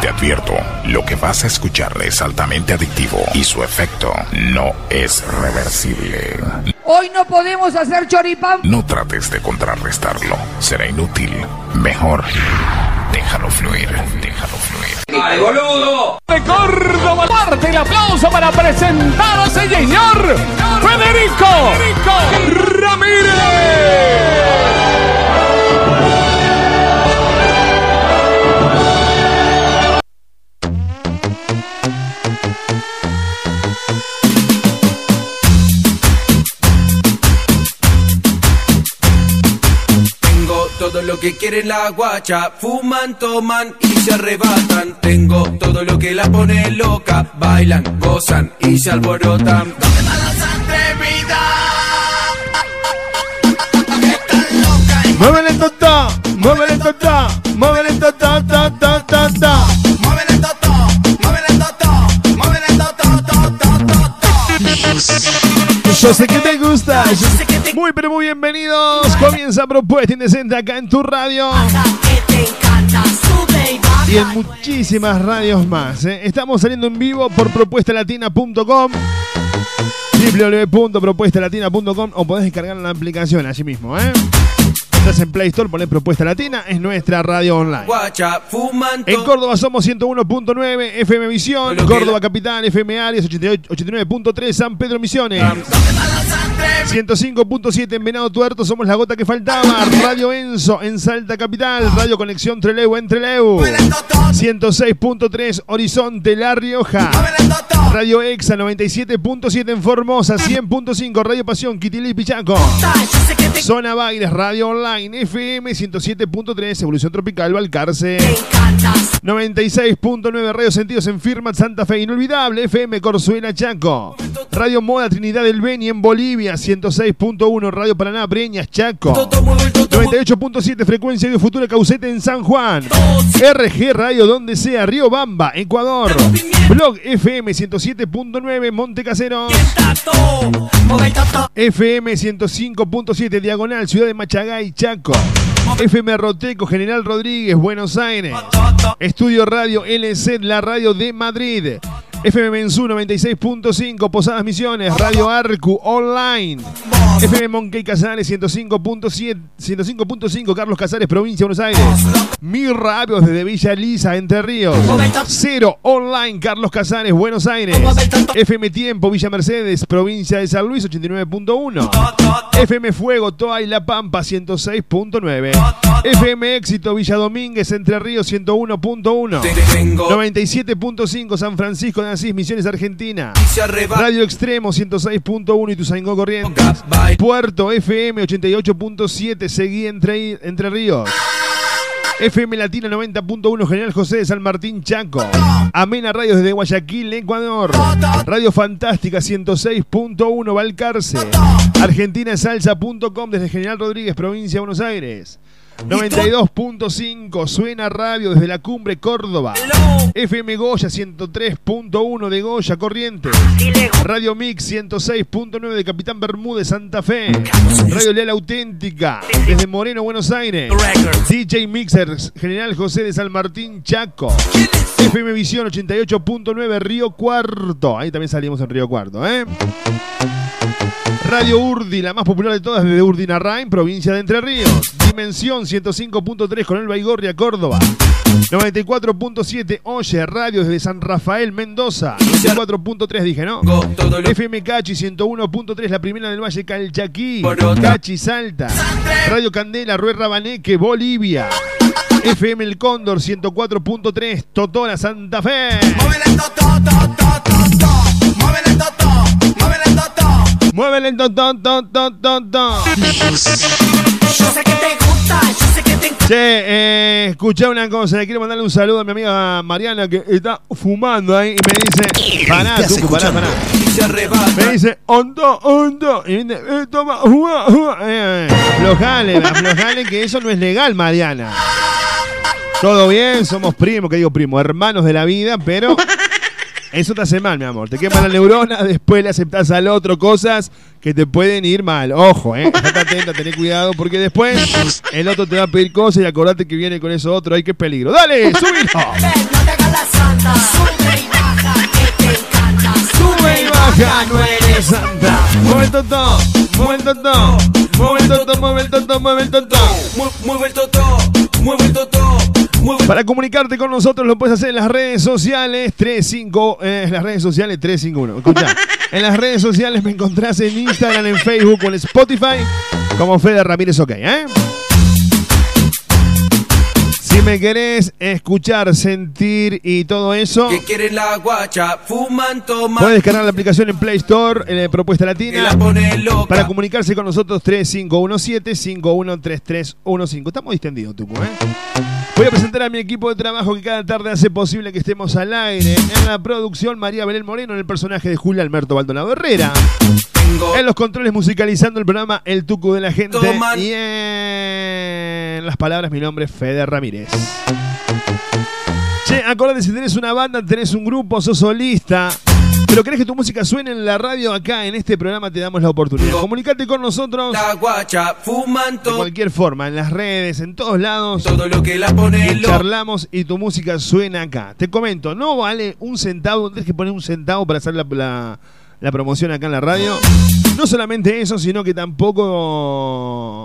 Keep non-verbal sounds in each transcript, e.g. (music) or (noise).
Te advierto, lo que vas a escuchar es altamente adictivo y su efecto no es reversible. Hoy no podemos hacer choripán. No trates de contrarrestarlo, será inútil. Mejor, déjalo fluir, déjalo fluir. ¡Ay, boludo! De Córdoba, parte el aplauso para presentar a ese señor Federico, Federico Ramírez. Todo lo que quiere la guacha. Fuman, toman y se arrebatan. Tengo todo lo que la pone loca. Bailan, gozan y se alborotan. ¿Dónde van las atrevidas? Muévele toto, muévele toto, muévele toto, ta, ta, ta, ta. Muévele toto, Yo sé que te gusta. Muy pero muy bienvenidos. Comienza Propuesta Indecente acá en tu radio. Y en muchísimas radios más. ¿eh? Estamos saliendo en vivo por propuestalatina.com www.propuestalatina.com o podés descargar la aplicación allí mismo, ¿eh? Estás en Play Store, ponés Propuesta Latina, es nuestra radio online. En Córdoba somos 101.9 FM Visión, Córdoba Capital FM Arias 89.3 San Pedro Misiones. 105.7 en Venado Tuerto, somos la gota que faltaba. Radio Enzo en Salta Capital, Radio Conexión Treleu en Treleu. 106.3 Horizonte La Rioja. Radio Exa 97.7 en Formosa, 100.5 Radio Pasión Quitilí Pichaco. Zona Bailes, Radio Online, FM 107.3, Evolución Tropical, Valcarce. 96.9 Radio Sentidos en Firma Santa Fe, Inolvidable, FM Corzuela Chaco. Radio Moda Trinidad del Beni en Bolivia, 106.1 Radio Paraná, Breñas, Chaco. 98.7 Frecuencia de Futura Caucete en San Juan. RG Radio donde sea, Río Bamba, Ecuador. Blog FM 107.9 Monte Caseros. FM 105.7 Diagonal, Ciudad de Machagay, Chaco. FM Roteco, General Rodríguez, Buenos Aires. Estudio Radio LC, la radio de Madrid. FM Mensú 96.5, Posadas Misiones, Radio Arcu Online. FM Monkey Casares 105.7, 105.5, Carlos Casares, Provincia de Buenos Aires. Mi Radio desde Villa Lisa, Entre Ríos. Cero Online, Carlos Casares, Buenos Aires. FM Tiempo, Villa Mercedes, Provincia de San Luis 89.1. FM Fuego, Toa y La Pampa 106.9. FM Éxito, Villa Domínguez, Entre Ríos 101.1. 97.5, San Francisco de Asís, Misiones Argentina. Radio Extremo 106.1 y Tuzaingó Corrientes. Puerto FM 88.7, Seguí entre, entre Ríos. FM Latina 90.1 General José de San Martín Chaco. Amena Radio desde Guayaquil, Ecuador. Radio Fantástica 106.1 Valcarce. Argentinasalsa.com desde General Rodríguez, provincia de Buenos Aires. 92.5 Suena Radio desde la cumbre Córdoba. FM Goya 103.1 de Goya Corrientes. Radio Mix 106.9 de Capitán Bermúdez Santa Fe. Radio Leal Auténtica desde Moreno Buenos Aires. DJ Mixers General José de San Martín Chaco. FM Visión 88.9 Río Cuarto. Ahí también salimos en Río Cuarto, ¿eh? Radio Urdi, la más popular de todas desde Urdinarrain, provincia de Entre Ríos. Dimensión 105.3 con el Baigorria, Córdoba. 94.7 Oye, radio desde San Rafael, Mendoza. 94.3 dije, ¿no? FM Cachi 101.3, la primera del Valle Calchaquí. Cachi, Salta. Radio Candela, Rue Rabaneque, Bolivia. FM El Cóndor 104.3, Totora, Santa Fe. Muévele el don, don, don, don, don, don. Yo sé que te gusta, yo sé que te Che, eh, escuché una cosa, le quiero mandarle un saludo a mi amiga Mariana que está fumando ahí y me dice, pará, tú, pará, pará. Me dice, hondo, hondo. Y me dice, eh, toma, uah, uah. Eh, aflojale, aflojale, que eso no es legal, Mariana. Todo bien, somos primos, que digo primo, hermanos de la vida, pero eso te hace mal, mi amor. Te quema la neurona, (laughs) después le aceptás al otro cosas que te pueden ir mal. Ojo, eh. Estate atenta, tené cuidado, porque después el otro te va a pedir cosas y acordate que viene con eso otro. Ay, qué peligro. ¡Dale! (laughs) ¡Subilo! Sube y baja, no eres santa. Mueve el toto, mueve el toto, mueve el toto, mueve el toto, mueve el toto. Mueve el toto, mueve el toto. Para comunicarte con nosotros lo puedes hacer en las redes sociales 35, eh, las redes sociales 351. Escucha, (laughs) en las redes sociales me encontrás en Instagram, en Facebook o en Spotify como Fede Ramírez OK, ¿eh? Si me querés escuchar, sentir y todo eso, Que quieren la guacha, fuman, toman. puedes descargar la aplicación en Play Store, en Propuesta Que Latina. la pone loca. Para comunicarse con nosotros 3517-513315. Estamos distendidos, Tucu, ¿eh? Voy a presentar a mi equipo de trabajo que cada tarde hace posible que estemos al aire. En la producción, María Belén Moreno, en el personaje de Julia Alberto Baldonado Herrera. Tengo En los controles musicalizando el programa El Tucu de la Gente. Toman. Y en las palabras, mi nombre es Fede Ramírez. Che, acordate, si tenés una banda, tenés un grupo, sos solista. Pero querés que tu música suene en la radio acá, en este programa te damos la oportunidad. Comunicate con nosotros la guacha, fuman, de cualquier forma, en las redes, en todos lados. Todo lo que la Y charlamos y tu música suena acá. Te comento, no vale un centavo, tienes que poner un centavo para hacer la, la- la promoción acá en la radio. No solamente eso, sino que tampoco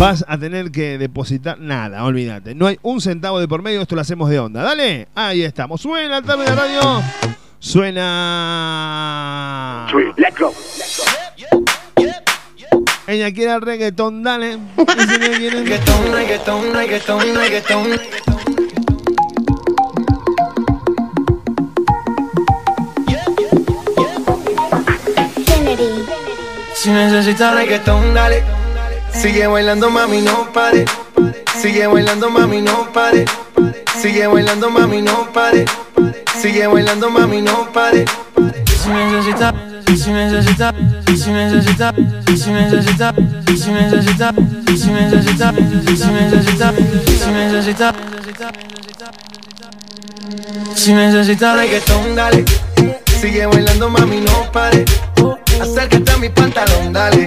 vas a tener que depositar nada, olvídate. No hay un centavo de por medio, esto lo hacemos de onda. Dale, ahí estamos. Suena la tarde de radio. Suena. Ella quiere el reggaetón, dale. Y si me quiere- Reggaetón, reggaetón, reggaetón, reggaetón. Si necesitas reggaetón, dale. Sigue bailando mami no pare. Sigue bailando mami no pare. Sigue bailando mami no pare. Sigue bailando mami no pare. Si necesita, si necesita, si necesita, si necesita, si necesita, si necesita, si necesita, si necesita Si necesita reggaetón dale. Sigue bailando mami no pare. Acércate a mi pantalón dale.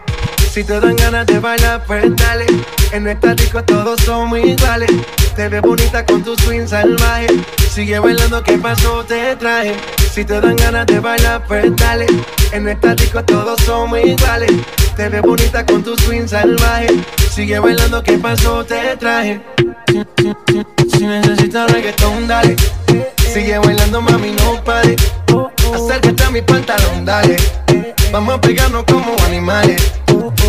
Si te dan ganas de bailar, pues dale. En esta disco todos somos iguales. Te ves bonita con tu swing salvaje. Sigue bailando, ¿qué pasó? Te traje. Si te dan ganas de bailar, pues dale. En esta disco todos somos iguales. Te ves bonita con tu swing salvaje. Sigue bailando, ¿qué pasó? Te traje. Si necesitas reggaetón, dale. Sigue bailando, mami, no pare. Acércate a mi pantalón, dale. Vamos a pegarnos como animales.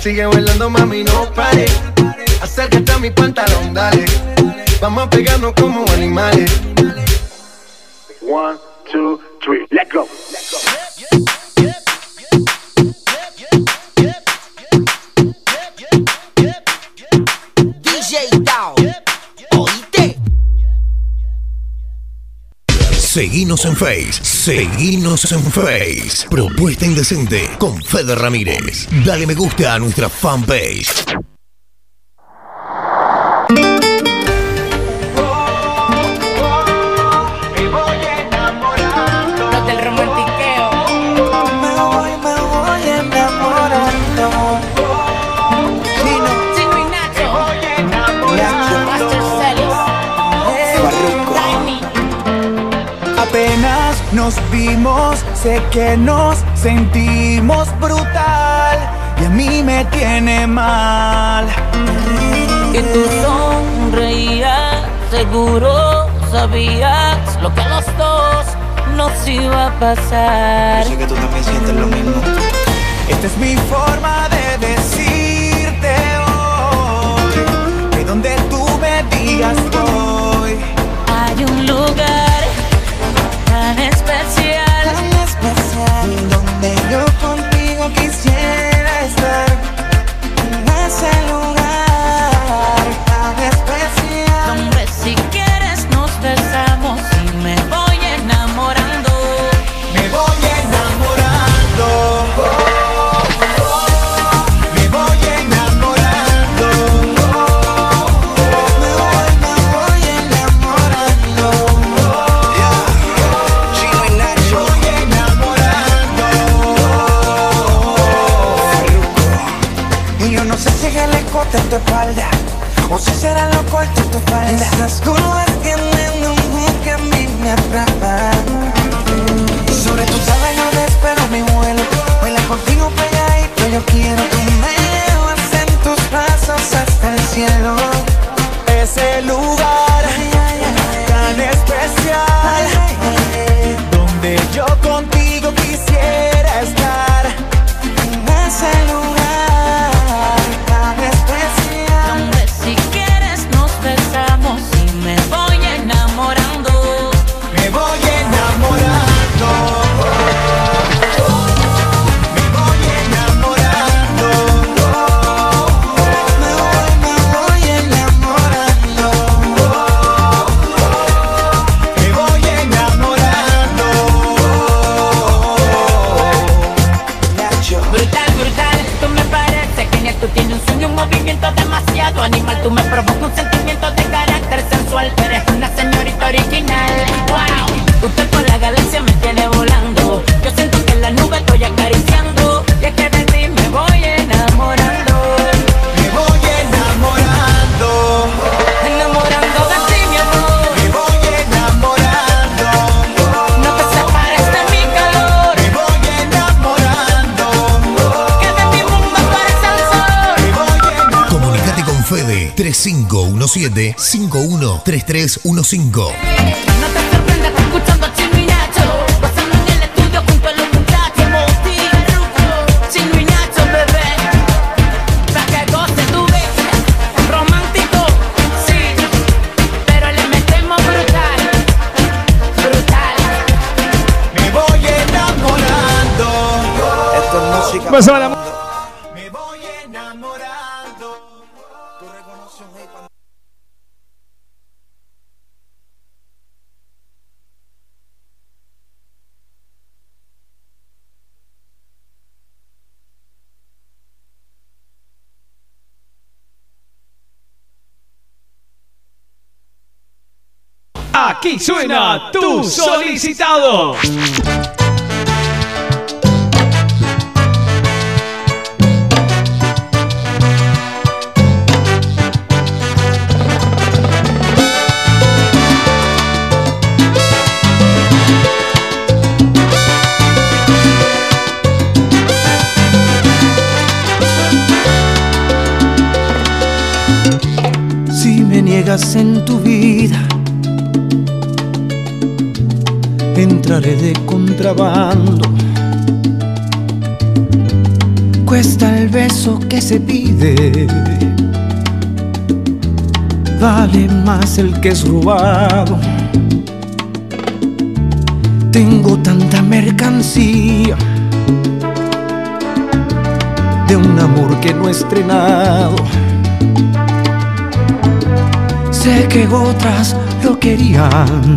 Sigue bailando, mami, no pare. Acércate a mi pantalón, dale. Vamos a pegarnos como animales. One, two, three, let's go. DJ Seguinos en Face, seguinos en Face. Propuesta Indecente con Fede Ramírez. Dale me gusta a nuestra fanpage. Nos vimos, sé que nos sentimos brutal y a mí me tiene mal. Y tú sonreías, seguro sabías lo que a los dos nos iba a pasar. que tú también sientes lo mismo. Esta es mi forma de decirte hoy que donde tú me digas voy. Quisiera estar. En ese lugar escote en tu espalda. O si será lo corto en tu falda. Esas curvas tienen un hook que a mí me atrapan. Sobre tus alas yo espero mi vuelo. Baila contigo pegadito, yo quiero. Que me llevas en tus brazos hasta el cielo. Ese lugar tan especial movimiento demasiado animal. Tú me provocas un sentimiento de carácter sensual. 3517-513315. No te sorprendas escuchando suena tu solicitado. Si me niegas en tu vida, de contrabando. Cuesta el beso que se pide, vale más el que es robado. Tengo tanta mercancía de un amor que no he estrenado. Sé que otras lo querían.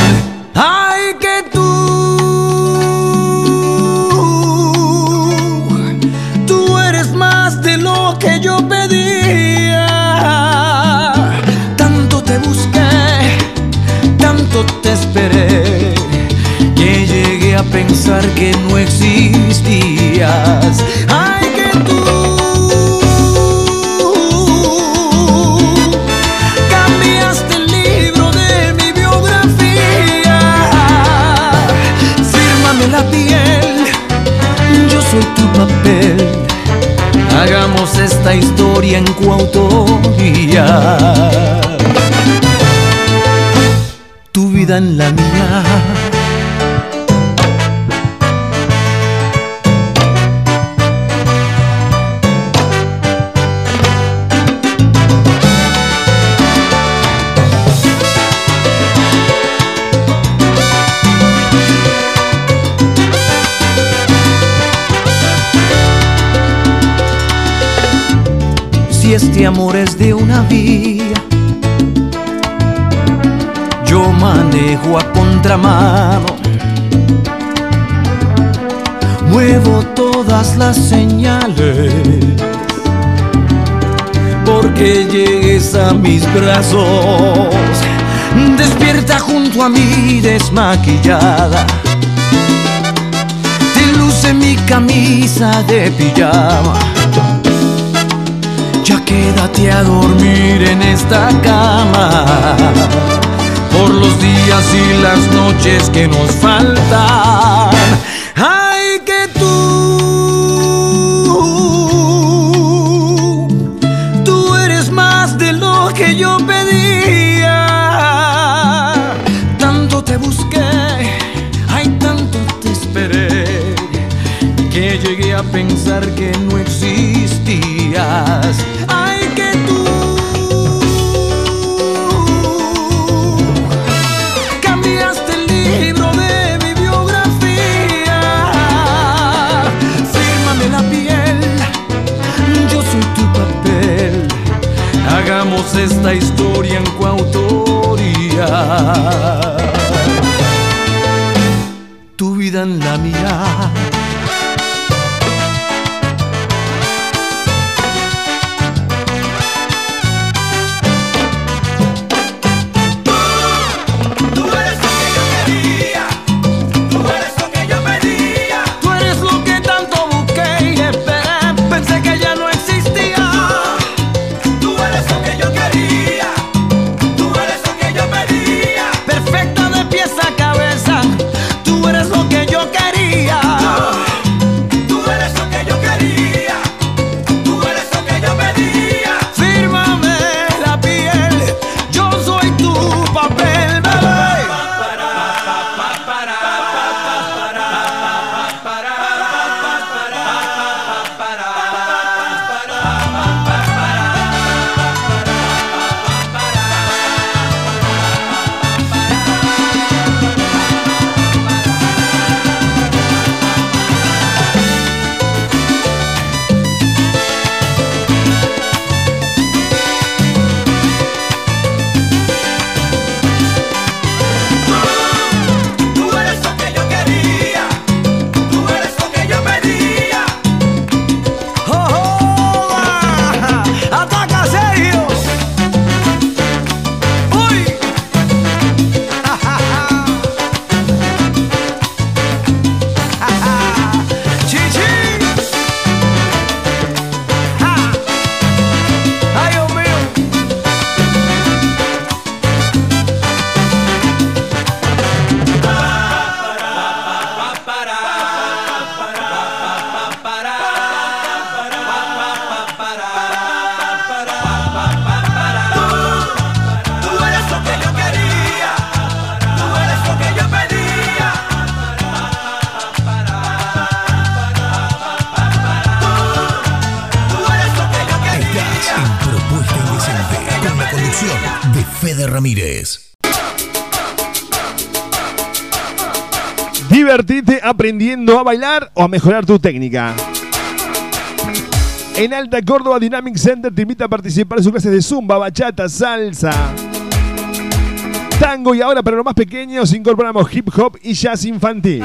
Te esperé, que llegué a pensar que no existías. Ay, que tú. Cambiaste el libro de mi biografía. Fírmame la piel, yo soy tu papel. Hagamos esta historia en coautoría. Vida en la mía. Si este amor es de una vía, manejo a contramano. Muevo todas las señales porque llegues a mis brazos. Despierta junto a mí desmaquillada. Te luce mi camisa de pijama. Ya quédate a dormir en esta cama por los días y las noches que nos faltan. Ay, que tú, tú eres más de lo que yo pedía. Tanto te busqué, ay, tanto te esperé que llegué a pensar que no existías. Esta historia en coautoría. Aprendiendo a bailar o a mejorar tu técnica. En Alta Córdoba Dynamic Center te invita a participar en sus clases de zumba, bachata, salsa, tango y ahora para los más pequeños incorporamos hip hop y jazz infantil.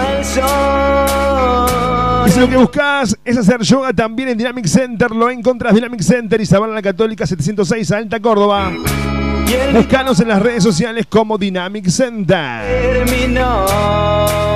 Y si lo que buscas es hacer yoga también en Dynamic Center, lo encontrás Dynamic Center y Sabana la Católica 706 Alta Córdoba. Búscanos en las redes sociales como Dynamic Center. Pura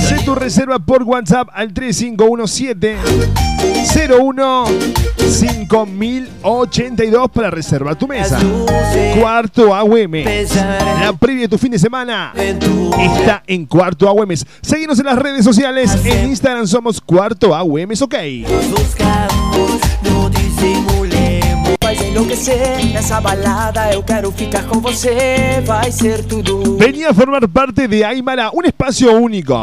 Haz tu reserva por WhatsApp al 3517 01 5082 para reservar tu mesa. Cuarto AUM. La previa de tu fin de semana está en Cuarto AUM. Seguimos en las redes sociales. En Instagram somos Cuarto AUM. Ok. Venía a formar parte de Aymara, un espacio único.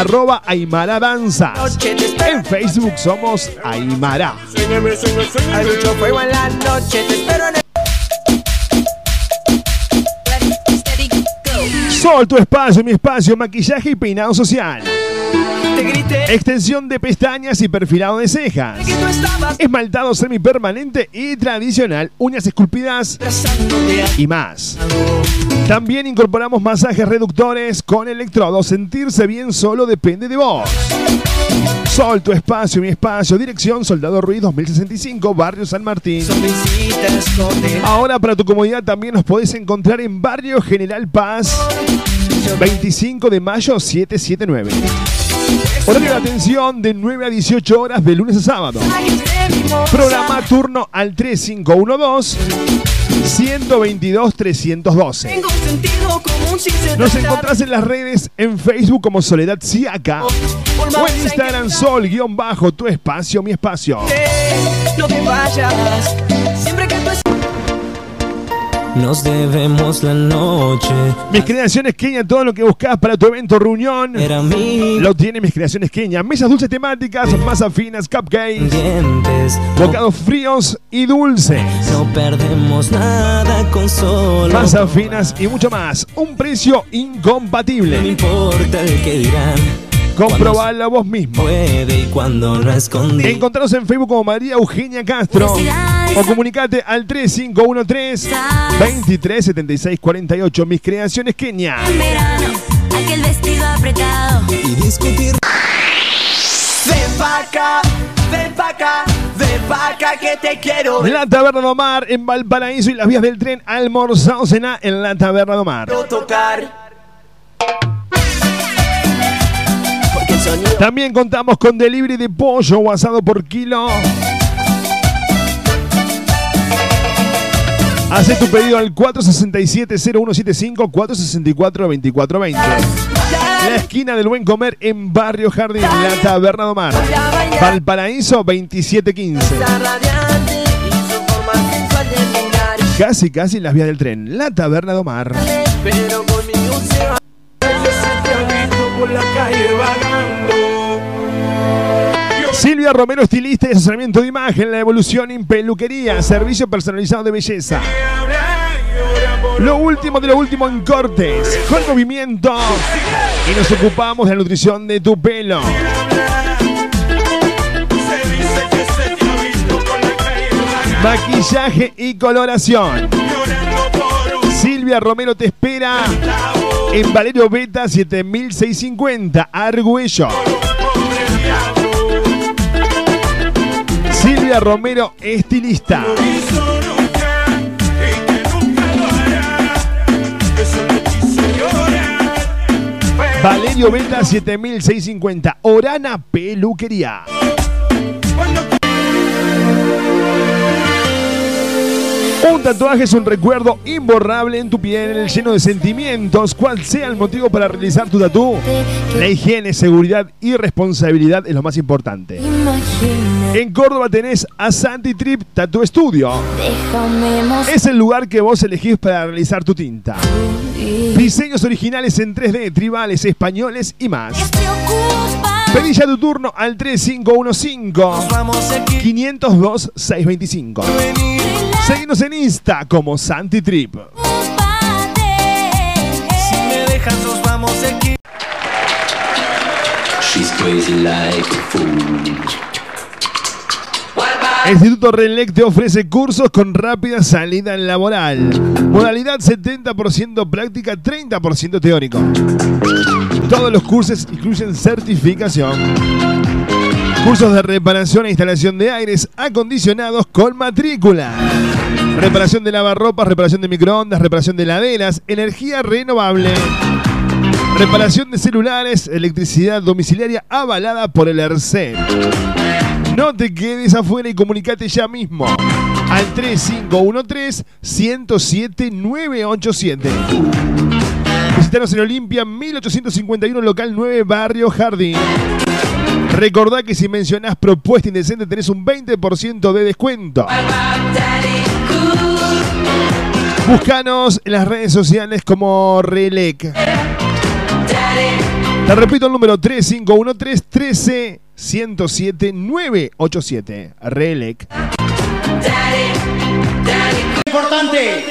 arroba Aymara Danzas. En Facebook somos Aymara. Hay mucho fuego en la noche. Te espero en el. Sol, tu espacio, mi espacio, maquillaje y peinado social. Extensión de pestañas y perfilado de cejas. Esmaltado semipermanente y tradicional, uñas esculpidas y más. También incorporamos masajes reductores con electrodos. Sentirse bien solo depende de vos. Sol, tu espacio, mi espacio. Dirección Soldado Ruiz 2065, Barrio San Martín. Ahora para tu comodidad también nos podés encontrar en Barrio General Paz, 25 de mayo 779. Horario de atención de 9 a 18 horas de lunes a sábado. Programa turno al 3512 122 312. Tengo un sentido común sin ser Nos encontrás en las redes en Facebook como Soledad Siaca o en Instagram Sol guion bajo tu espacio, mi espacio. No te vayas. Nos debemos la noche. Mis creaciones Kenia, todo lo que buscas para tu evento reunión. Era mi Lo tiene mis creaciones Kenia. Mesas dulces temáticas, masas finas, cupcakes, dientes. bocados fríos y dulces. No perdemos nada con solo. Masas finas y mucho más. Un precio No incompatible. importa el que dirán. Comprobalo vos mismo. Puede y cuando no escondí. Encontraros en Facebook como María Eugenia Castro o comunicate al 3513 237648. Mis creaciones Kenia. verano, aquel vestido apretado. Y discutir. Ven pa' acá, ven pa' acá, ven pa' acá que te quiero ver. La Taberna de Omar en Valparaíso y las vías del tren almorzado cena en la Taberna de Omar. tocar. También contamos con delivery de pollo o asado por kilo. Hace tu pedido al 467-0175 464-2420. La esquina del buen comer en Barrio Jardín, la Taberna de Omar. Valparaíso 2715. está radiante y su forma sensual de mirar. Casi, casi las vías del tren. La Taberna de Omar. Pero Silvia Romero, estilista y asesoramiento de imagen, la evolución en peluquería, servicio personalizado de belleza. Lo último de lo último en cortes, con movimiento. Y nos ocupamos de la nutrición de tu pelo. Maquillaje y coloración. Silvia Romero te espera en Valerio Beta 7650, Argüello. Silvia Romero, estilista. Valerio Beta 7650, Orana Peluquería. Un tatuaje es un recuerdo imborrable en tu piel, lleno de sentimientos. Cual sea el motivo para realizar tu tatu, la higiene, seguridad y responsabilidad es lo más importante. En Córdoba tenés a Santi Trip Tattoo Studio. Es el lugar que vos elegís para realizar tu tinta. Diseños originales en 3D, tribales, españoles y más. Pedí ya tu turno al 3515 502 625. Seguinos en Insta como Santi Trip. Si me dejas nos vamos aquí. She's crazy like a fool. Instituto Renlec te ofrece cursos con rápida salida laboral. Modalidad 70% práctica, 30% teórico. Todos los cursos incluyen certificación. Cursos de reparación e instalación de aires acondicionados con matrícula. Reparación de lavarropas, reparación de microondas, reparación de heladeras, energía renovable. Reparación de celulares, electricidad domiciliaria avalada por el ERCE. No te quedes afuera y comunicate ya mismo al 3513-107-987. Visitanos en Olimpia 1851, local 9, barrio Jardín. Recordá que si mencionás propuesta indecente tenés un 20% de descuento. Búscanos en las redes sociales como Relec. Te repito el número 3513 13 107 987. Relec. Importante.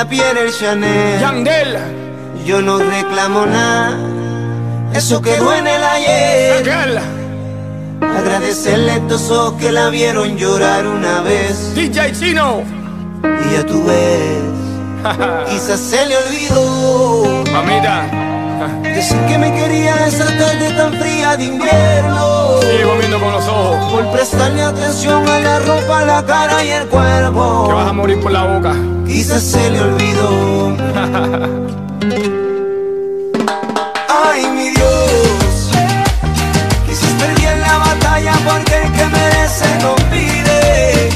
La piel el Chanel. Yandel Yo no reclamo nada, eso quedó en el ayer. Agradecerle a estos ojos que la vieron llorar una vez. DJ Chino Y ya tú ves, (laughs) quizás se le olvidó. Mamita Decir que me quería esa tarde tan fría de invierno. Sigo viendo con los ojos Por prestarle atención a la ropa, la cara y el cuerpo. Que vas a morir por la boca Quizás se le olvidó. (laughs) Ay, mi Dios. Quizás perdí en la batalla porque el que merece no pide.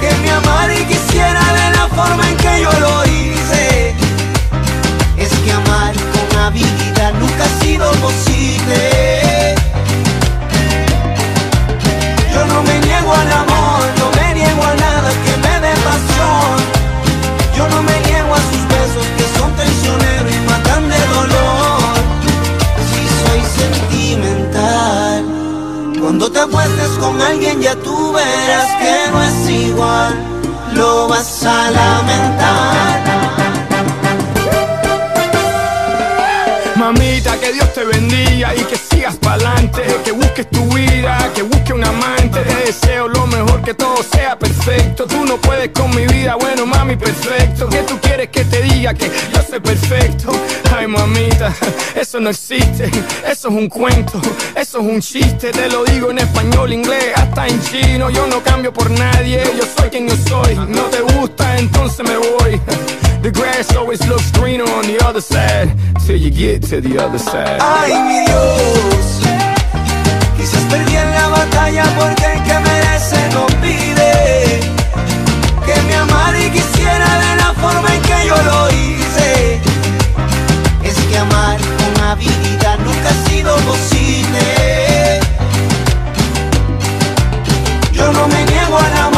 Que me amara y quisiera de la forma en que yo lo hice. Es que amar con habilidad nunca ha sido posible. Te acuestes con alguien ya tú verás que no es igual. Lo vas a lamentar. Mamita, que Dios te bendiga y que sigas pa'lante, que busques tu vida, que busques un amante. Te deseo lo mejor, que todo sea perfecto. Tú no puedes con mi vida, bueno, mami, perfecto. Que tú quieres que te diga que yo soy perfecto. Ay, mamita, eso no existe, eso es un cuento, eso es un chiste. Te lo digo en español, inglés, hasta en chino. Yo no cambio por nadie, yo soy quien yo soy. No te gusta, entonces me voy. The grass always looks greener on the other side till you get to the other side. Ay, mi Dios. Quizás perdí en la batalla porque el que merece no pide. Que me amara y quisiera de la forma en que yo lo hice. Es que amar con habilidad nunca ha sido posible. Yo no me niego al amor,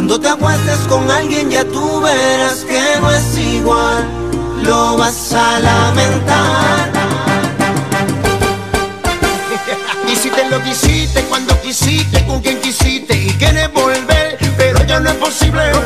cuando te acuestes con alguien ya tú verás que no es igual. Lo vas a lamentar. (laughs) Hiciste lo que hiciste cuando quisiste, con quien quisiste y quieres volver, pero ya no es posible.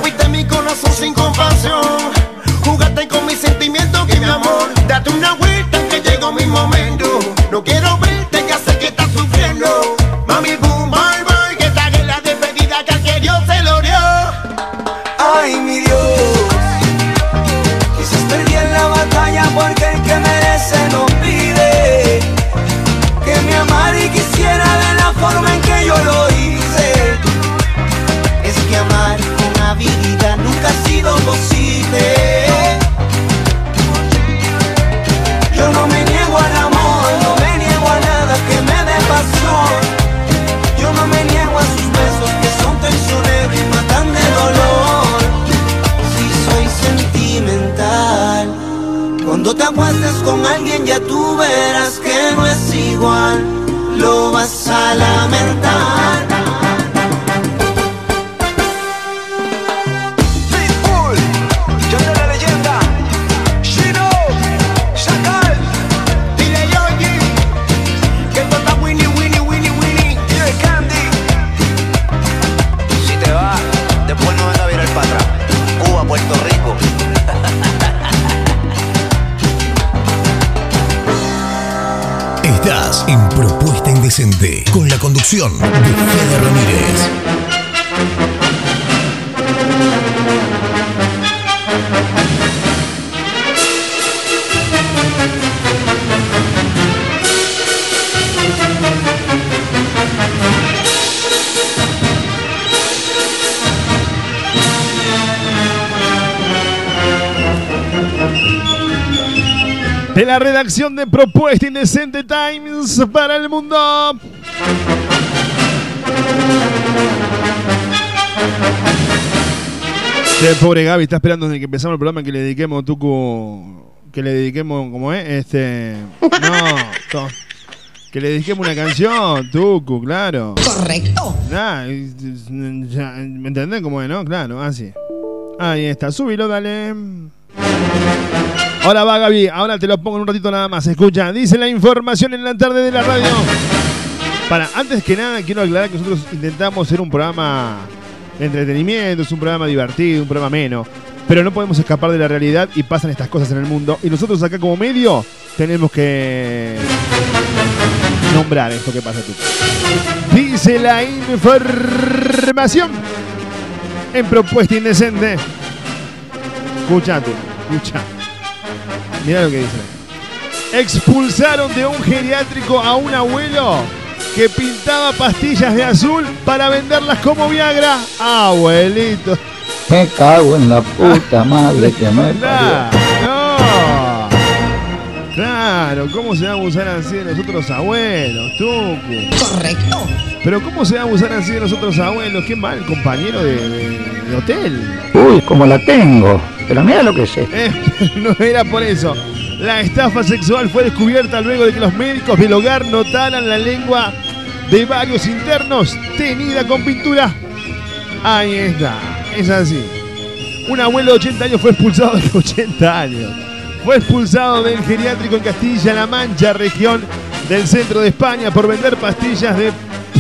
Conducción de la redacción de Propuesta Indecente Times para el mundo. El pobre Gaby está esperando desde que empezamos el programa que le dediquemos Tucu que le dediquemos, como es, este. No, to- que le dediquemos una canción, Tucu, claro. Correcto. Ah, ya, ¿Me entendés cómo es, no? Claro, así. Ahí está, súbilo, dale. Ahora va Gaby, ahora te lo pongo en un ratito nada más. Escucha, dice la información en la tarde de la radio. Para, antes que nada, quiero aclarar que nosotros intentamos ser un programa entretenimiento, es un programa divertido, un programa ameno. Pero no podemos escapar de la realidad y pasan estas cosas en el mundo. Y nosotros acá como medio tenemos que nombrar esto que pasa tú. Dice la información en propuesta indecente. Escucha escucha. Mira lo que dice. Expulsaron de un geriátrico a un abuelo que pintaba pastillas de azul para venderlas como Viagra. Abuelito. Me cago en la puta madre que me (laughs) Claro, parió. no. Claro, ¿cómo se va a abusar así de los otros abuelos, Tucu? Correcto. Pero ¿cómo se va a abusar así de los otros abuelos? Qué mal compañero de, de- de hotel. Uy, como la tengo. Pero mira lo que sé. (laughs) Eh, no era por eso. La estafa sexual fue descubierta luego de que los médicos del hogar notaran la lengua de varios internos tenida con pintura. Ahí está, es así. Un abuelo de 80 años fue expulsado de 80 años. Fue expulsado del geriátrico en Castilla-La Mancha, región del centro de España, por vender pastillas de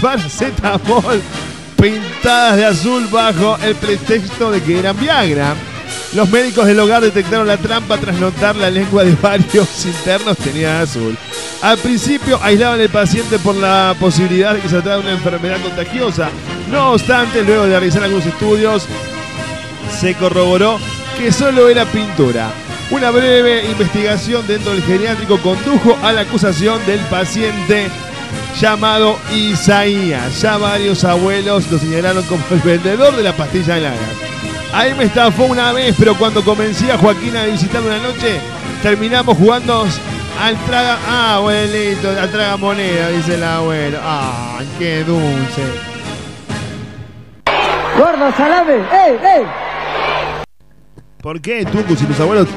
paracetamol pintadas de azul bajo el pretexto de que eran Viagra. Los médicos del hogar detectaron la trampa tras notar la lengua de varios (laughs) internos tenía azul. Al principio aislaban al paciente por la posibilidad de que se tratara de una enfermedad contagiosa. No obstante, luego de realizar algunos estudios, se corroboró que solo era pintura. Una breve investigación dentro del geriátrico condujo a la acusación del paciente llamado Isaías. Ya varios abuelos lo señalaron como el vendedor de la pastilla de lagas. Ahí me estafó una vez, pero cuando convencí a Joaquín a visitarme una noche, terminamos jugando al traga. Ah, abuelito, al traga moneda, dice el abuelo. Ah, qué dulce. Gordo, salame. ¡Ey, ey! ¿Por qué, Tucu? Si tus abuelos.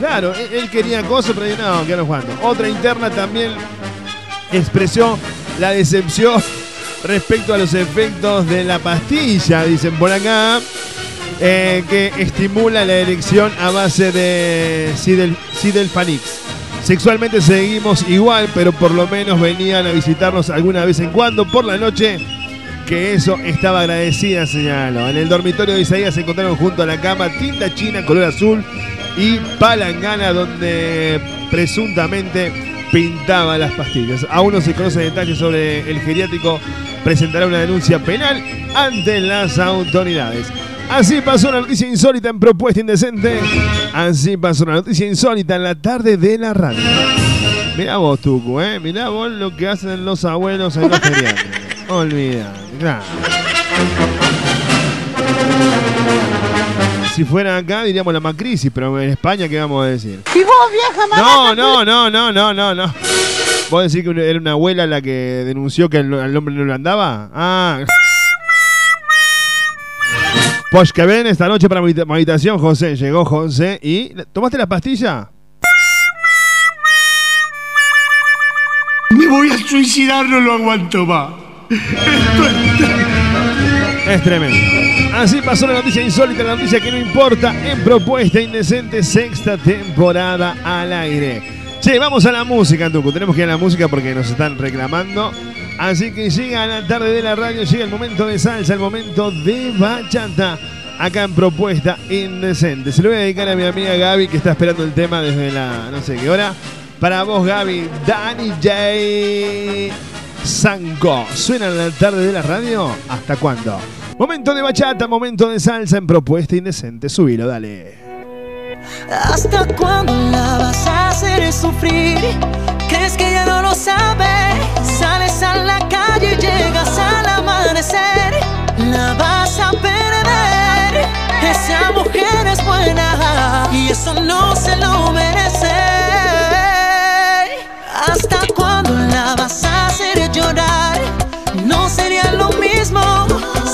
Claro, él, él quería cosas, pero no, quedaron jugando. Otra interna también expresó la decepción (laughs) respecto a los efectos de la pastilla, dicen por acá, eh, que estimula la erección a base de Sidel, Sidelfanix. Sexualmente seguimos igual, pero por lo menos venían a visitarnos alguna vez en cuando por la noche que eso estaba agradecida, señaló. En el dormitorio de Isaías se encontraron junto a la cama tinta china color azul y palangana donde presuntamente pintaba las pastillas. Aún no se conoce detalles sobre el geriátrico. Presentará una denuncia penal ante las autoridades. Así pasó una noticia insólita en Propuesta Indecente. Así pasó una noticia insólita en la tarde de la radio. Mirá vos, Tucu, ¿eh? Mirá vos lo que hacen los abuelos en los geriátricos. Olvida, claro. Si fuera acá diríamos la macrisis, pero en España, ¿qué vamos a decir? Y vos, vieja No, no, no, no, no, no, no. ¿Vos decís que era una abuela la que denunció que al al hombre no le andaba? Ah. Pues que ven esta noche para habitación, José. Llegó José y. ¿Tomaste la pastilla? Me voy a suicidar, no lo aguanto más. Es tremendo. Así pasó la noticia insólita, la noticia que no importa en Propuesta Indecente, sexta temporada al aire. Che, vamos a la música, Tucu. Tenemos que ir a la música porque nos están reclamando. Así que llega la tarde de la radio, llega el momento de salsa, el momento de bachata. Acá en Propuesta Indecente. Se lo voy a dedicar a mi amiga Gaby que está esperando el tema desde la no sé qué hora. Para vos, Gaby, Danny J. Sanko. ¿Suena en la tarde de la radio? ¿Hasta cuándo? Momento de bachata, momento de salsa en Propuesta Indecente. Subilo, dale. ¿Hasta cuándo la vas a hacer sufrir? Calle y llegas al amanecer. La vas a perder. Esa mujer es buena y eso no se lo merece. ¿Hasta cuándo la vas a hacer llorar? No sería lo mismo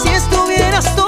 si estuvieras tú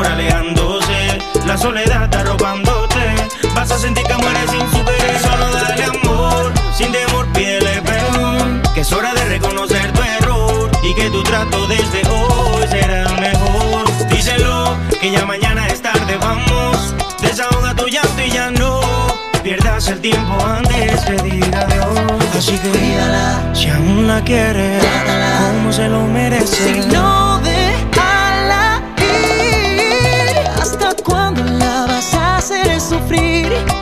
amor alejándose, la soledad arrobándote. Vas a sentir que mueres sin su querer, solo dale amor. Sin temor, pídele perdón. Que es hora de reconocer tu error y que tu trato desde hoy será mejor. Díselo, que ya mañana es tarde, vamos. Desahoga tu llanto y ya no pierdas el tiempo antes que diga adiós. Así que cuídala, si aún la quieres, como se lo merece. Si no, hacer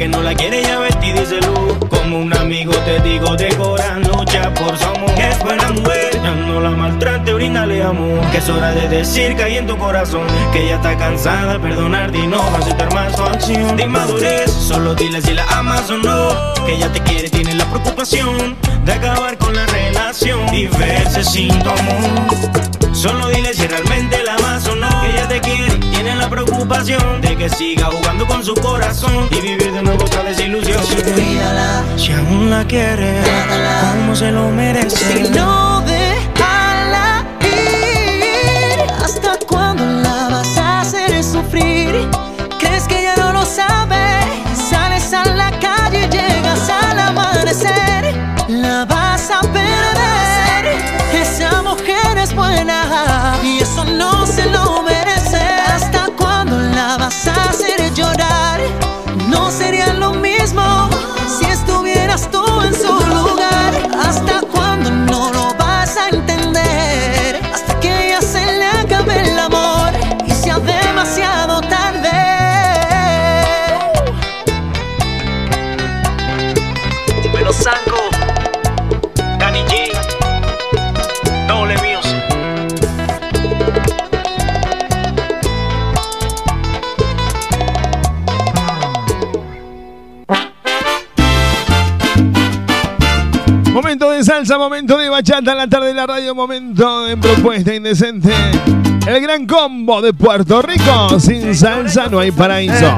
que no la quiere ya vete y díselo. Como un amigo te digo de corazón, lucha por su amor. Es buena mujer, no la maltrate, brindale amor. Que es hora de decir que hay en tu corazón. Que ella está cansada de perdonarte y no va a aceptar más su acción. De inmadurez, solo dile si la amas o no. Que ella te quiere, tiene la preocupación de acabar con la relación y verse sin tu amor. Solo dile si realmente la amas o no. Que ella te quiere, tiene la preocupación de que siga jugando con su corazón y vivir de nuevo otra desilusión. Cuídala, Si aún la quieres, como se lo merece. Si no, déjala ¿Crees que ya no lo sabe? Sales a la calle llegas al amanecer. La vas a perder. Esa mujer es buena y eso no se lo merece. ¿Hasta cuándo la vas a hacer llorar? No sería lo mismo si estuvieras tú en su salsa, momento de bachata en la tarde de la radio, momento de propuesta indecente. El gran combo de Puerto Rico. Sin salsa no hay paraíso.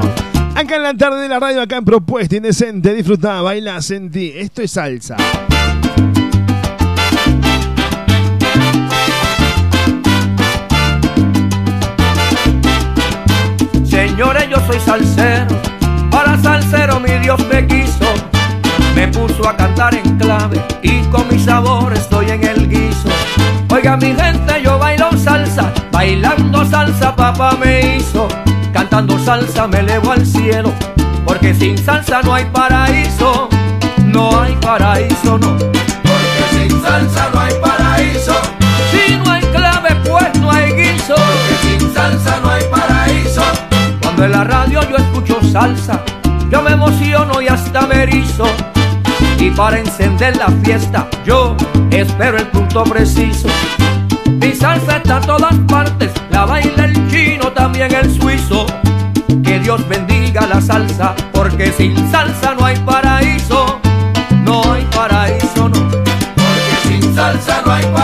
Acá en la tarde de la radio, acá en Propuesta Indecente, disfruta, baila, sentí. Esto es salsa. Señores, yo soy salsero, para salsero mi Dios me quiso. Me puso a cantar en clave y con mi sabor estoy en el guiso. Oiga mi gente, yo bailo salsa, bailando salsa papá me hizo. Cantando salsa me elevo al cielo, porque sin salsa no hay paraíso. No hay paraíso, no. Porque sin salsa no hay paraíso. Si no hay clave, pues no hay guiso. Porque sin salsa no hay paraíso. Cuando en la radio yo escucho salsa, yo me emociono y hasta me erizo. Y para encender la fiesta, yo espero el punto preciso. Mi salsa está en todas partes, la baila el chino, también el suizo. Que Dios bendiga la salsa, porque sin salsa no hay paraíso. No hay paraíso, no. Porque sin salsa no hay paraíso.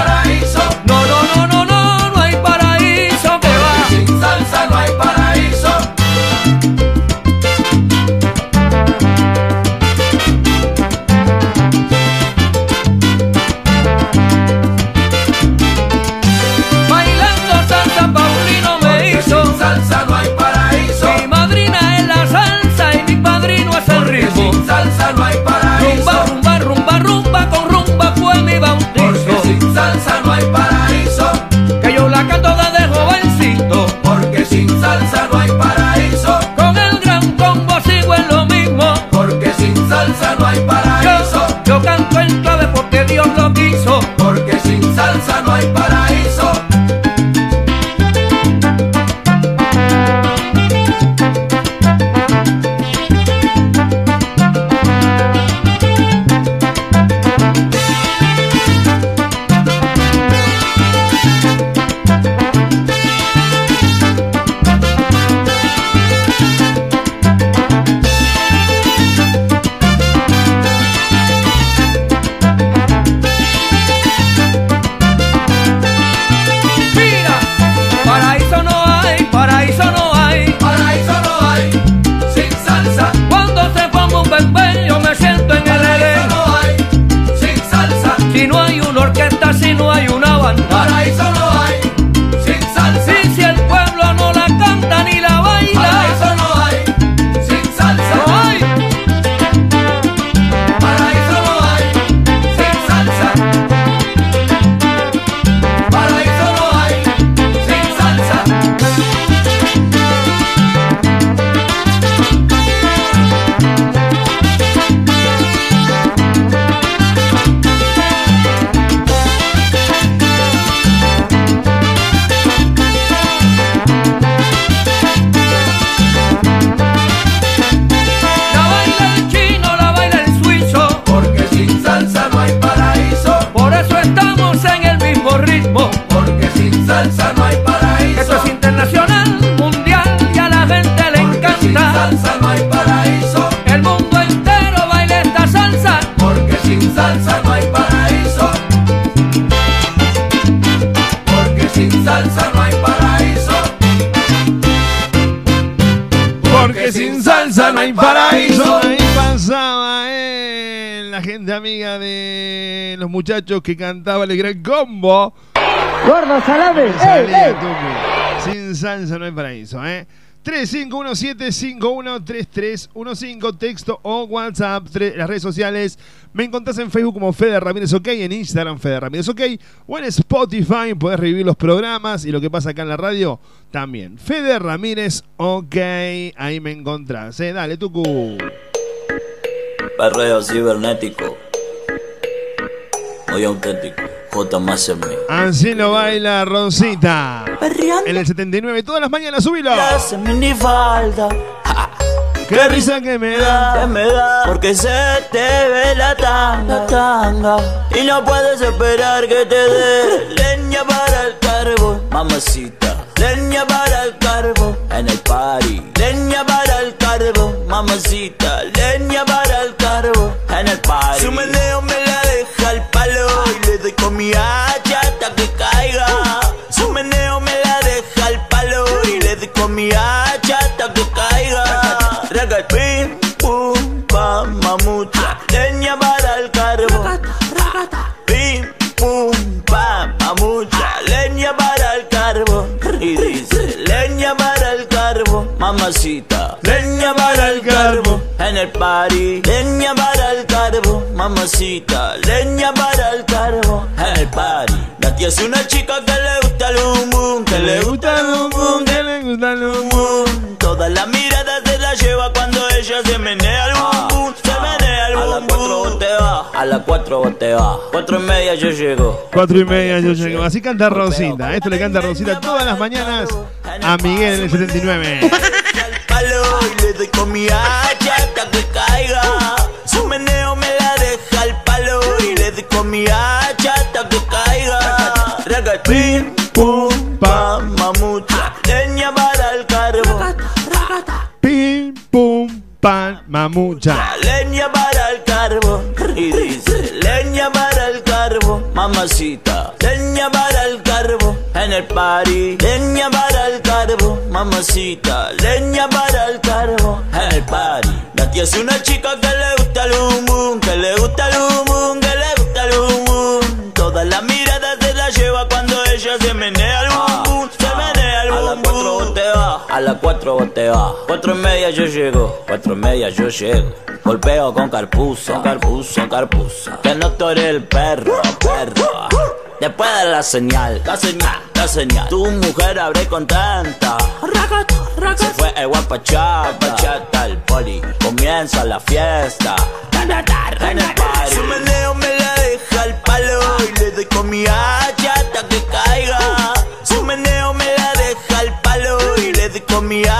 Muchachos que cantaba el gran combo. Gordo, salame. ¡Ey, Salía, ey! Tuki. Sin salsa no hay paraíso, ¿eh? 3517-513315, texto o WhatsApp, las redes sociales. Me encontrás en Facebook como Fede Ramírez OK, en Instagram Fede Ramírez OK, o en Spotify podés revivir los programas y lo que pasa acá en la radio también. Fede Ramírez OK, ahí me encontrás, ¿eh? Dale, Tucu. Perreo cibernético. Muy auténtico. J más en mí. Así lo baila Rosita. En el 79, todas las mañanas, subilo. Minifalda. Qué risa que me da. Que me da. Porque se te ve la tanga. tanga. Y no puedes esperar que te dé leña para el carbón. Mamacita. Leña para el carbón. En el party. Leña para el carbón. Mamacita. Leña para el carbón. En el party. Doy con mi hacha hasta que caiga. Su meneo me la deja al palo. Y le doy con mi hacha hasta que caiga. Raga el pim, pum, pam, mamucha. Leña para el carbón. Pim, pum, pam, mamucha. Leña para el carbón. Y dice, leña para el carbón. Mamacita. Leña para el carbón. En el party. Leña para. Mamacita. Leña para el carbón. En el party. Nati es una chica que le gusta el bum bum. Que le gusta el bum bum. Que le gusta el bum bum. Toda la mirada se la lleva cuando ella se menea el bum bum. Se menea el bum bum. A las cuatro te va. A las cuatro te va. Cuatro y media yo llego. Cuatro y media yo llego. Así canta Rosita. Esto le canta Rosita todas las mañanas a Miguel en el 79. (laughs) palo y le doy con mi hacha mi hacha hasta que caiga. Raga el pim, pum, pam, mamucha. Leña para el carbón. Pim, pum, pan, mamucha. Leña para el carbón. Y dice, leña para el carbón. Mamacita. Leña para el carbón. En el party. Leña para el carbón. Mamacita. Leña para el carbón. En el party. Nati es una chica que le gusta el bum. Que le gusta el bum A las cuatro te va. Cuatro y media yo llego. Cuatro y media yo llego. Golpeo con carpuzo, carpuzo, carpuzo. Que no tore el perro, perro. Después de la señal, la señal, la señal. Tu mujer abre contenta. Se fue el guapachata, guapachata, el poli. Comienza la fiesta. En el party. Su meneo me la deja al palo y le doy con mi hacha le doy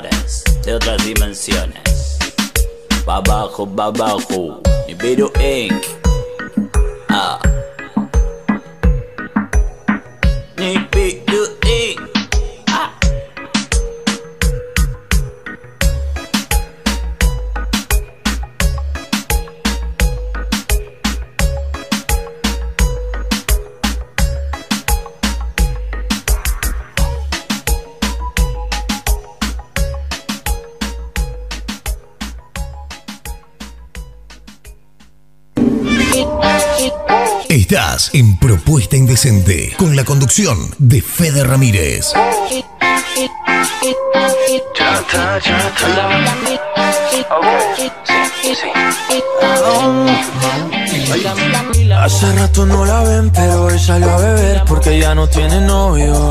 De otras dimensiones. Va abajo, va abajo. Nibiru Inc. Ah. En Propuesta Indecente con la conducción de Fede Ramírez. Hace rato no la ven, pero hoy salió a beber porque ya no tiene novio.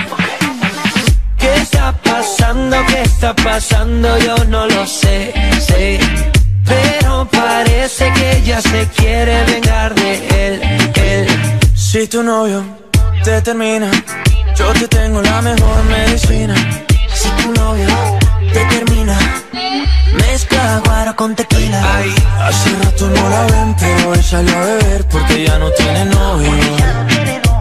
¿Qué está pasando? ¿Qué está pasando? Yo no lo sé, sé. Pero parece que ella se quiere vengar de él, él. Si tu novio te termina, yo te tengo la mejor medicina. Si tu novio te termina, mezcla guaro con tequila. Hace rato no la ven, pero hoy salió a beber porque ya no tiene novio.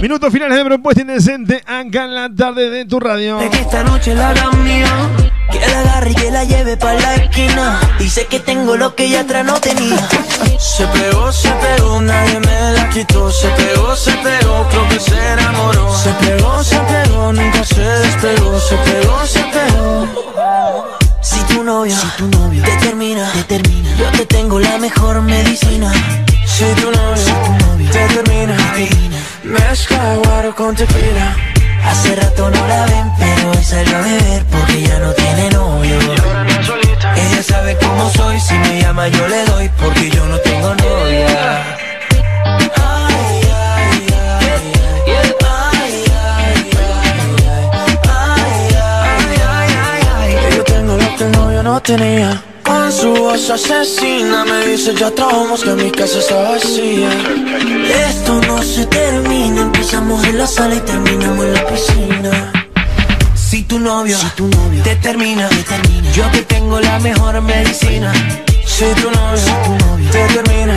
Minutos finales de propuesta indecente acá en la tarde de tu radio. De que esta noche la haga mía. Que la agarre y que la lleve pa' la esquina. Dice que tengo lo que ella atrás no tenía. Se pegó, se pegó, nadie me la quitó. Se pegó, se pegó, creo que se enamoró. Se pegó, se pegó, nunca se despegó. Se pegó, se pegó. Si tu novio, si tu novio te termina, te termina. Yo te tengo la mejor medicina. Se tu novio te termina Mezcla guaro con tequila Hace rato no la ven, pero hoy salió a beber porque ya no tiene novio. Ella sabe cómo soy, si me llama yo le doy porque yo no tengo novia. Yo tengo lo que el novio no tenía. Su voz asesina me dice ya trabajamos que mi casa está vacía. Esto no se termina, empezamos en la sala y terminamos en la piscina. Si tu novio, si tu novio te termina, te termina, yo te tengo la mejor medicina. Si tu novio, te termina,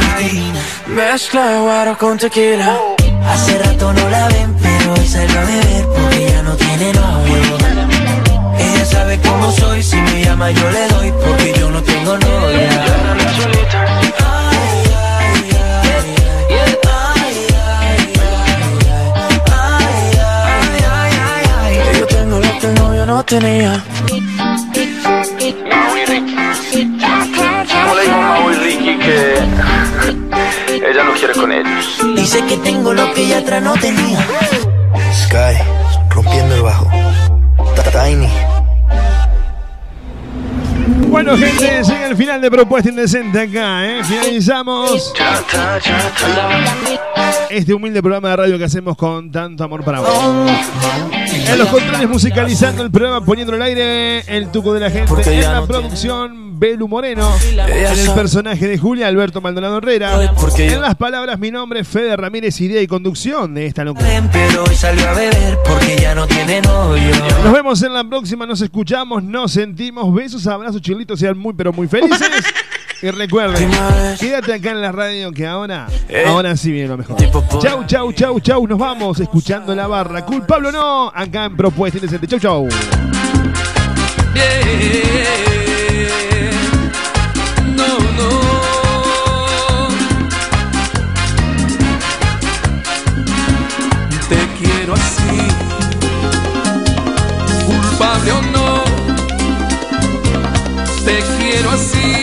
mezcla guaro con tequila. Hace rato no la ven, pero hoy salió a beber porque ya no tiene novio. Ella sabe cómo soy, si me llama yo le doy porque yo no tengo novia. Yo tengo lo que el novio no tenía. ¿Cómo le dijo Mau y Ricky que ella no quiere con ellos? Dice que tengo lo que ella atrás no tenía. Sky, rompiendo el bajo. Tiny. Bueno, gente, llega el final de Propuesta Indecente acá, ¿eh? Finalizamos este humilde programa de radio que hacemos con tanto amor para vos. En los controles musicalizando el programa, poniendo al aire el tuco de la gente. En la no producción, Belu Moreno. En el personaje de Julia, Alberto Maldonado Herrera. Porque En las palabras, mi nombre, Fede Ramírez, idea y conducción de esta locura. Pero hoy salió a beber porque ya no tiene novio. Nos vemos en la próxima, nos escuchamos, nos sentimos. Besos, abrazos, chilitos, sean muy pero muy felices. (laughs) Y recuerden, quédate acá en la radio que ahora, ahora sí viene lo mejor. Chau, chau, chau, chau. Nos vamos escuchando la barra. Culpable o no, acá en Propuesta Indecente. Chau, chau. No, no. Te quiero así, culpable o no. Te quiero así,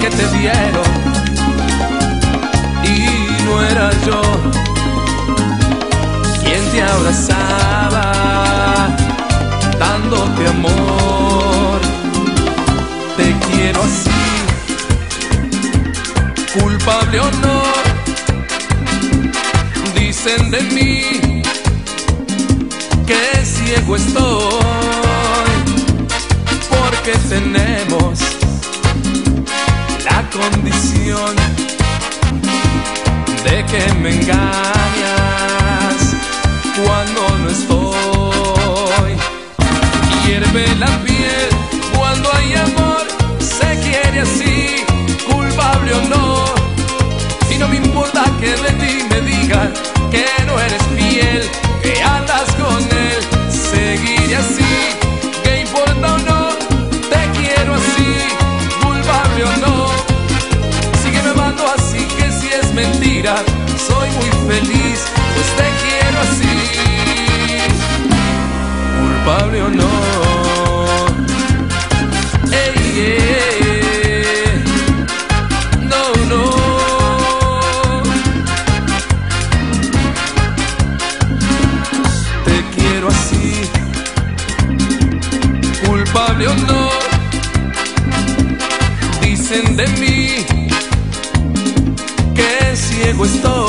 que te dieron, y no era yo quien te abrazaba, dándote amor. Te quiero así, culpable o no, dicen de mí que ciego estoy, porque tenemos la condición de que me engañas cuando no estoy. Hierve la piel hay amor, se quiere así, culpable o no. Y no me importa que de ti me digan que no eres fiel, así. Culpable o no. No, no. Te quiero así, culpable o no. Dicen de mí que ciego estoy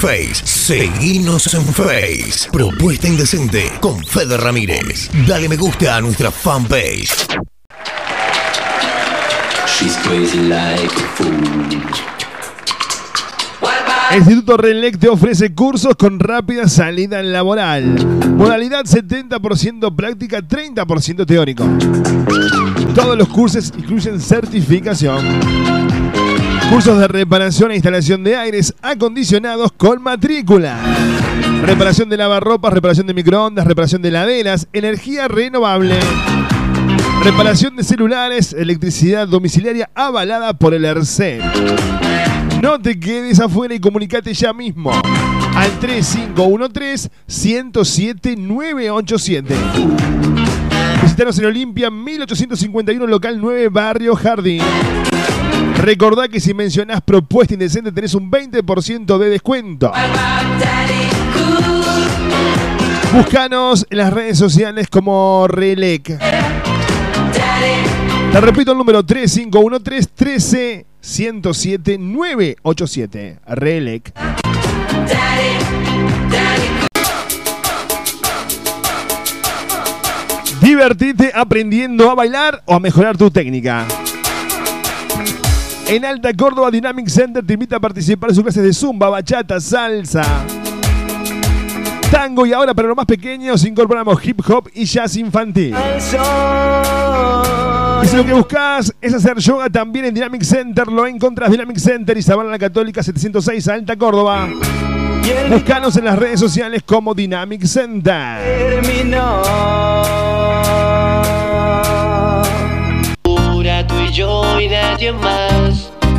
Face. Seguinos en Face. Propuesta Indecente con Fede Ramírez. Dale me gusta a nuestra fanpage. She's crazy like a fool. Instituto Renlec te ofrece cursos con rápida salida laboral. Modalidad 70% práctica, 30% teórico. Todos los cursos incluyen certificación. Cursos de reparación e instalación de aires acondicionados con matrícula. Reparación de lavarropas, reparación de microondas, reparación de heladeras, energía renovable. Reparación de celulares, electricidad domiciliaria avalada por el ERCE. No te quedes afuera y comunicate ya mismo al 3513-107-987. Visitanos en Olimpia 1851, local 9, barrio Jardín. Recordá que si mencionás propuesta indecente tenés un 20% de descuento. Búscanos en las redes sociales como Relec. Te repito el número 3513 107 987 Relec. Divertite aprendiendo a bailar o a mejorar tu técnica. En Alta Córdoba Dynamic Center te invita a participar en sus clases de zumba, bachata, salsa, tango y ahora para los más pequeños incorporamos hip hop y jazz infantil. Y si lo que buscas es hacer yoga también en Dynamic Center, lo encontrás Dynamic Center y Sabana la Católica 706 Alta Córdoba. Búscanos en las redes sociales como Dynamic Center. Pura tú y yo y nadie más.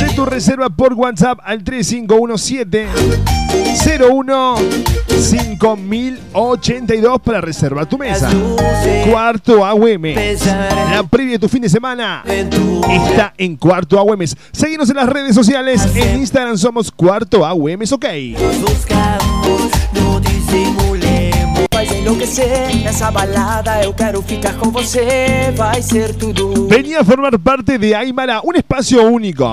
Haz tu reserva por WhatsApp al 3517 01 5082 para reservar tu mesa. Cuarto AUM. La previa de tu fin de semana está en Cuarto AUM. Seguimos en las redes sociales. En Instagram somos Cuarto AUM. Ok. Venía a formar parte de Aymara, un espacio único.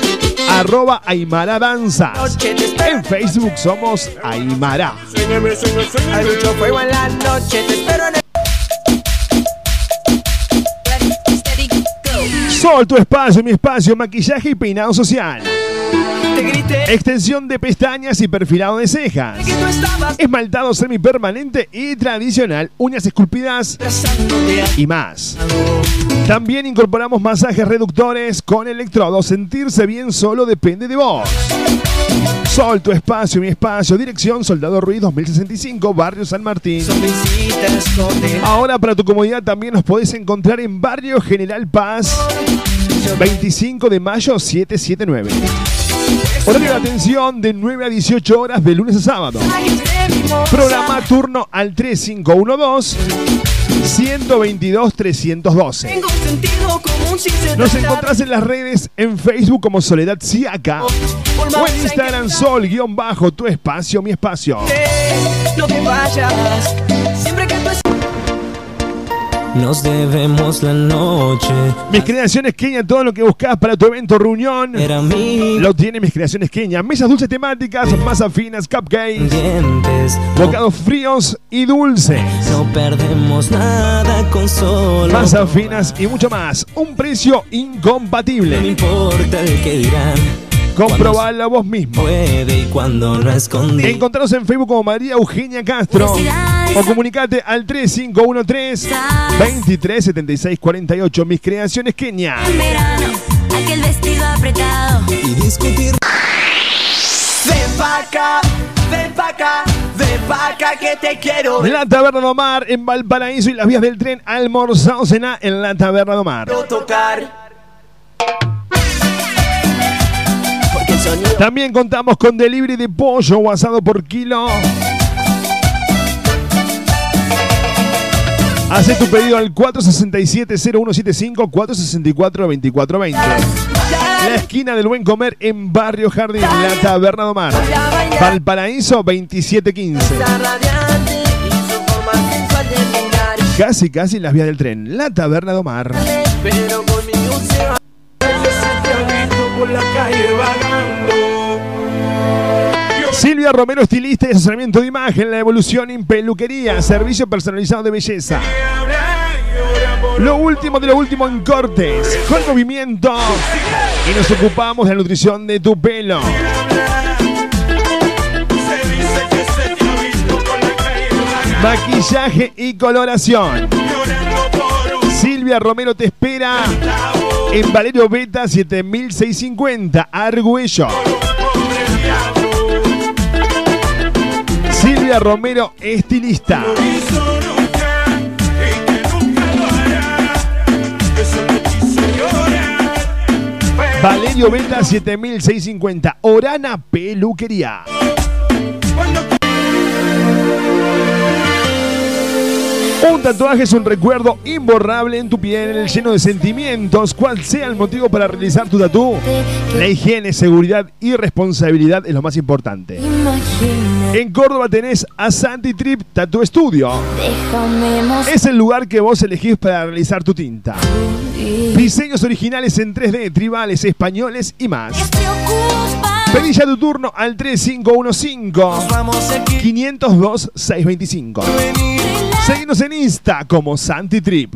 (laughs) arroba Aymara Danzas. En Facebook somos Aymara. Hay mucho fuego en la noche. Te espero en el. Sol, tu espacio, mi espacio, maquillaje y peinado social. Extensión de pestañas y perfilado de cejas. Esmaltado semipermanente y tradicional, uñas esculpidas y más. También incorporamos masajes reductores con electrodos. Sentirse bien solo depende de vos. Sol, tu espacio, mi espacio. Dirección Soldado Ruiz 2065, Barrio San Martín. Ahora para tu comodidad también nos podés encontrar en Barrio General Paz 25 de mayo 779. Horario de atención de 9 a 18 horas de lunes a sábado. Programa turno al 3512 122 312. Tengo un sentido común sin ser Nos encontrás en las redes en Facebook como Soledad Siaca o en Instagram Sol guion bajo tu espacio, mi espacio. No te vayas. Nos debemos la noche. Mis creaciones Kenia, todo lo que buscas para tu evento reunión. Era mí. Lo tiene mis creaciones Kenia. Mesas dulces temáticas, masas finas, cupcakes, Dientes. bocados fríos y dulces. No perdemos nada con solo. Masas finas y mucho más. Un precio No incompatible. importa el que dirán. Comprobalo vos mismo. Puede y cuando no escondí. Encontranos en Facebook como María Eugenia Castro o comunicate al 3513 237648. Mis creaciones Kenia. En verano, aquel vestido apretado. Y discutir. Ven pa' acá, ven pa' acá, acá que te quiero. La Taberna de Mar en Valparaíso y las vías del tren almorzado cena en la Taberna de Mar. Quiero tocar. También contamos con delivery de pollo o asado por kilo. Hace tu pedido al 467-0175, 464-2420. La esquina del buen comer en Barrio Jardín, la Taberna de Mar. Valparaíso 2715. Está radiante y su forma sensual de mirar. Casi, casi en las vías del tren. La Taberna Mar. Por la calle vagando. Silvia Romero, estilista y asesoramiento de imagen, la evolución en peluquería, servicio personalizado de belleza. Lo último de lo último en cortes, con movimiento. Y nos ocupamos de la nutrición de tu pelo. Maquillaje y coloración. Silvia Romero te espera en Valerio Beta 7650, Argüello. Silvia Romero, estilista. Valerio Beta 7650, Orana Peluquería. Un tatuaje es un recuerdo imborrable en tu piel, lleno de sentimientos. Cual sea el motivo para realizar tu tatu, la higiene, seguridad y responsabilidad es lo más importante. En Córdoba tenés a Santi Trip Tattoo Studio. Es el lugar que vos elegís para realizar tu tinta. Diseños originales en 3D, tribales, españoles y más. Pedí ya tu turno al 3515-502-625. Seguinos en Insta como Santi Trip.